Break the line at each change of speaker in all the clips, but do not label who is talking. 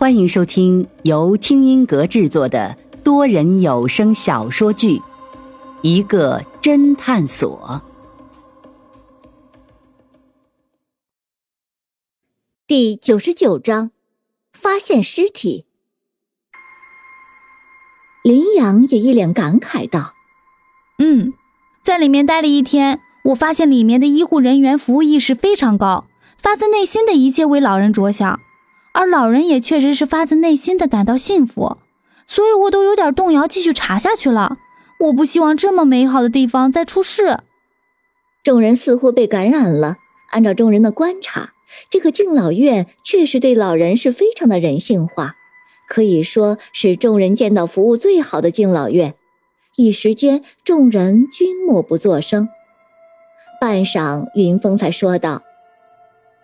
欢迎收听由听音阁制作的多人有声小说剧《一个侦探所》
第九十九章：发现尸体。林阳也一脸感慨道：“
嗯，在里面待了一天，我发现里面的医护人员服务意识非常高，发自内心的一切为老人着想。”而老人也确实是发自内心的感到幸福，所以我都有点动摇继续查下去了。我不希望这么美好的地方再出事。
众人似乎被感染了。按照众人的观察，这个敬老院确实对老人是非常的人性化，可以说是众人见到服务最好的敬老院。一时间，众人均默不作声。半晌，云峰才说道：“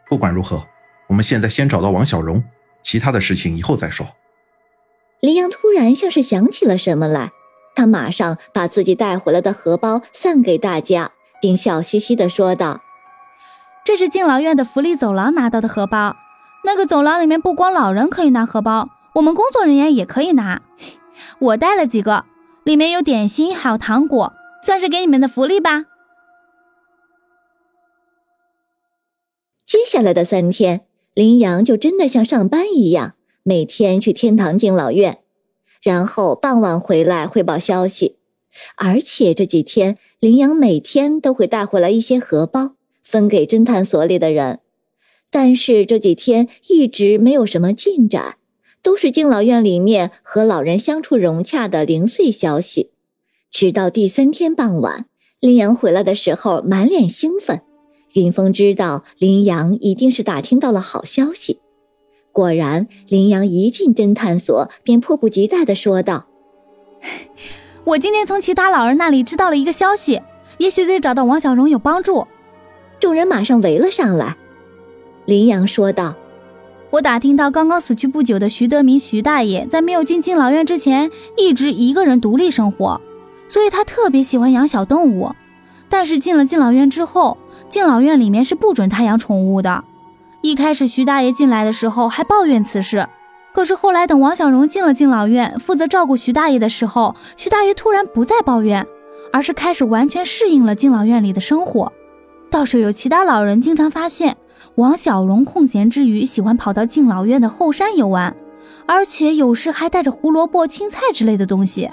不管如何。”我们现在先找到王小荣，其他的事情以后再说。
林阳突然像是想起了什么来，他马上把自己带回来的荷包散给大家，并笑嘻嘻的说道：“
这是敬老院的福利走廊拿到的荷包，那个走廊里面不光老人可以拿荷包，我们工作人员也可以拿。我带了几个，里面有点心，还有糖果，算是给你们的福利吧。”
接下来的三天。林阳就真的像上班一样，每天去天堂敬老院，然后傍晚回来汇报消息。而且这几天，林阳每天都会带回来一些荷包，分给侦探所里的人。但是这几天一直没有什么进展，都是敬老院里面和老人相处融洽的零碎消息。直到第三天傍晚，林阳回来的时候，满脸兴奋。云峰知道林阳一定是打听到了好消息，果然，林阳一进侦探所便迫不及待的说道：“
我今天从其他老人那里知道了一个消息，也许对找到王小荣有帮助。”
众人马上围了上来。林阳说道：“
我打听到刚刚死去不久的徐德明徐大爷，在没有进敬老院之前，一直一个人独立生活，所以他特别喜欢养小动物。但是进了敬老院之后，敬老院里面是不准他养宠物的。一开始徐大爷进来的时候还抱怨此事，可是后来等王小荣进了敬老院，负责照顾徐大爷的时候，徐大爷突然不再抱怨，而是开始完全适应了敬老院里的生活。倒是有其他老人经常发现，王小荣空闲之余喜欢跑到敬老院的后山游玩，而且有时还带着胡萝卜、青菜之类的东西。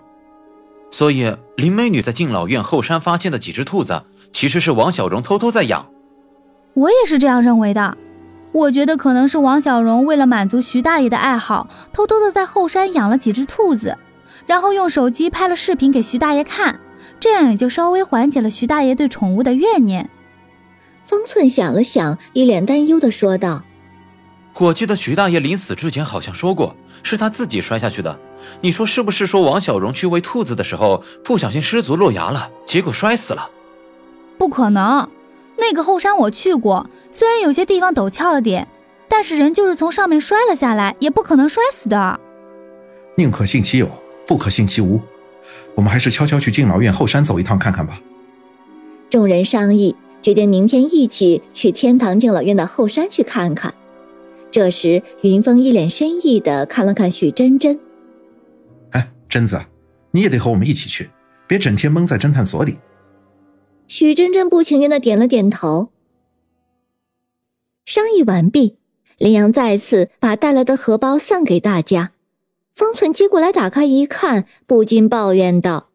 所以林美女在敬老院后山发现的几只兔子。其实是王小荣偷偷在养，
我也是这样认为的。我觉得可能是王小荣为了满足徐大爷的爱好，偷偷的在后山养了几只兔子，然后用手机拍了视频给徐大爷看，这样也就稍微缓解了徐大爷对宠物的怨念。
方寸想了想，一脸担忧的说道：“
我记得徐大爷临死之前好像说过，是他自己摔下去的。你说是不是？说王小荣去喂兔子的时候不小心失足落崖了，结果摔死了？”
不可能，那个后山我去过，虽然有些地方陡峭了点，但是人就是从上面摔了下来，也不可能摔死的。
宁可信其有，不可信其无。我们还是悄悄去敬老院后山走一趟看看吧。
众人商议，决定明天一起去天堂敬老院的后山去看看。这时，云峰一脸深意的看了看许真真：“
哎，贞子，你也得和我们一起去，别整天闷在侦探所里。”
许真真不情愿的点了点头。商议完毕，林阳再次把带来的荷包散给大家。方寸接过来打开一看，不禁抱怨道：“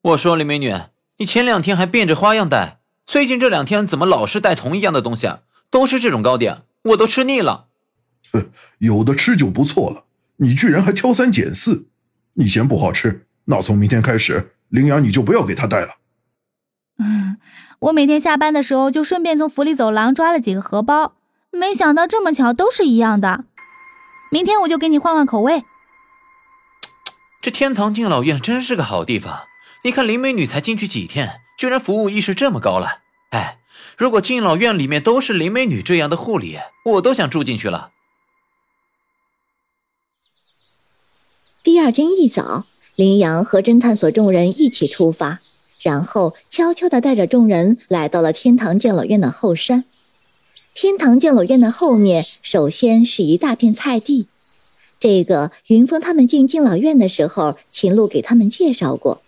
我说林美女，你前两天还变着花样带，最近这两天怎么老是带同一样的东西？啊都是这种糕点，我都吃腻了。”“
哼，有的吃就不错了，你居然还挑三拣四。你嫌不好吃，那从明天开始，林阳你就不要给他带了。”
嗯，我每天下班的时候就顺便从福利走廊抓了几个荷包，没想到这么巧都是一样的。明天我就给你换换口味。
这天堂敬老院真是个好地方，你看林美女才进去几天，居然服务意识这么高了。哎，如果敬老院里面都是林美女这样的护理，我都想住进去了。
第二天一早，林阳和侦探所众人一起出发。然后悄悄地带着众人来到了天堂敬老院的后山。天堂敬老院的后面，首先是一大片菜地，这个云峰他们进敬老院的时候，秦璐给他们介绍过。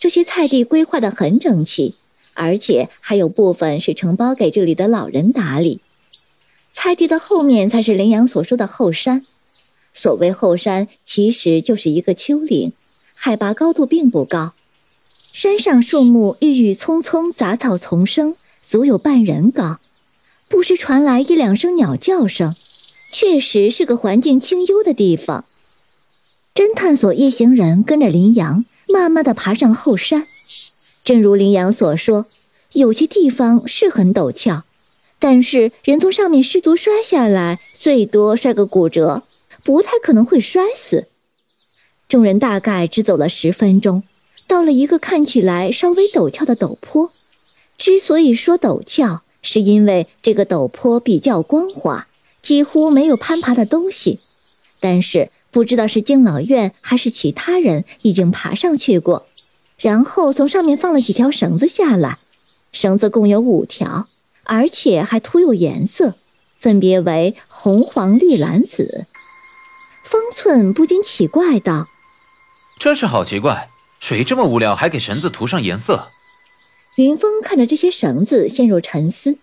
这些菜地规划的很整齐，而且还有部分是承包给这里的老人打理。菜地的后面才是林阳所说的后山。所谓后山，其实就是一个丘陵，海拔高度并不高。山上树木郁郁葱葱，杂草丛生，足有半人高。不时传来一两声鸟叫声，确实是个环境清幽的地方。侦探所一行人跟着林阳。慢慢的爬上后山，正如林阳所说，有些地方是很陡峭，但是人从上面失足摔下来，最多摔个骨折，不太可能会摔死。众人大概只走了十分钟，到了一个看起来稍微陡峭的陡坡。之所以说陡峭，是因为这个陡坡比较光滑，几乎没有攀爬的东西，但是。不知道是敬老院还是其他人已经爬上去过，然后从上面放了几条绳子下来，绳子共有五条，而且还涂有颜色，分别为红、黄、绿、蓝、紫。方寸不禁奇怪道：“
真是好奇怪，谁这么无聊还给绳子涂上颜色？”
云峰看着这些绳子陷入沉思。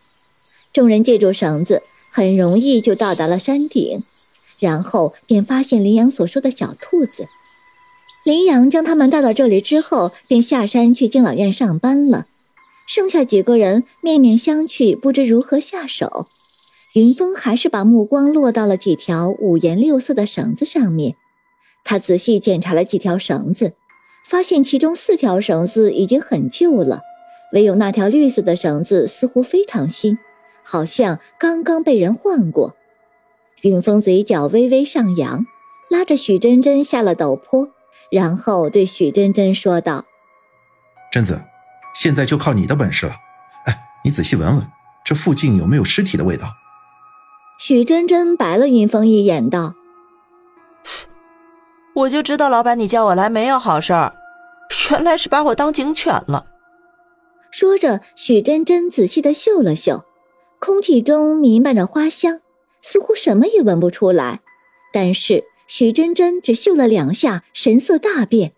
众人借助绳子，很容易就到达了山顶。然后便发现林阳所说的小兔子。林阳将他们带到这里之后，便下山去敬老院上班了。剩下几个人面面相觑，不知如何下手。云峰还是把目光落到了几条五颜六色的绳子上面。他仔细检查了几条绳子，发现其中四条绳子已经很旧了，唯有那条绿色的绳子似乎非常新，好像刚刚被人换过。云峰嘴角微微上扬，拉着许真真下了陡坡，然后对许真真说道：“
贞子，现在就靠你的本事了。哎，你仔细闻闻，这附近有没有尸体的味道？”
许真真白了云峰一眼，道：“
我就知道老板你叫我来没有好事儿，原来是把我当警犬了。”
说着，许真真仔细的嗅了嗅，空气中弥漫着花香。似乎什么也闻不出来，但是许真真只嗅了两下，神色大变。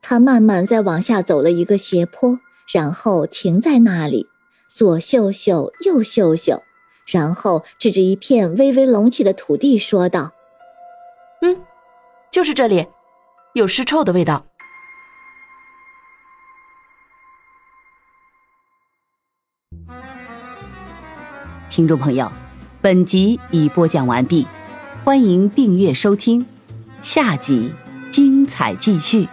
她慢慢再往下走了一个斜坡，然后停在那里，左嗅嗅，右嗅嗅，然后指着一片微微隆起的土地说道：“
嗯，就是这里，有尸臭的味道。”
听众朋友。本集已播讲完毕，欢迎订阅收听，下集精彩继续。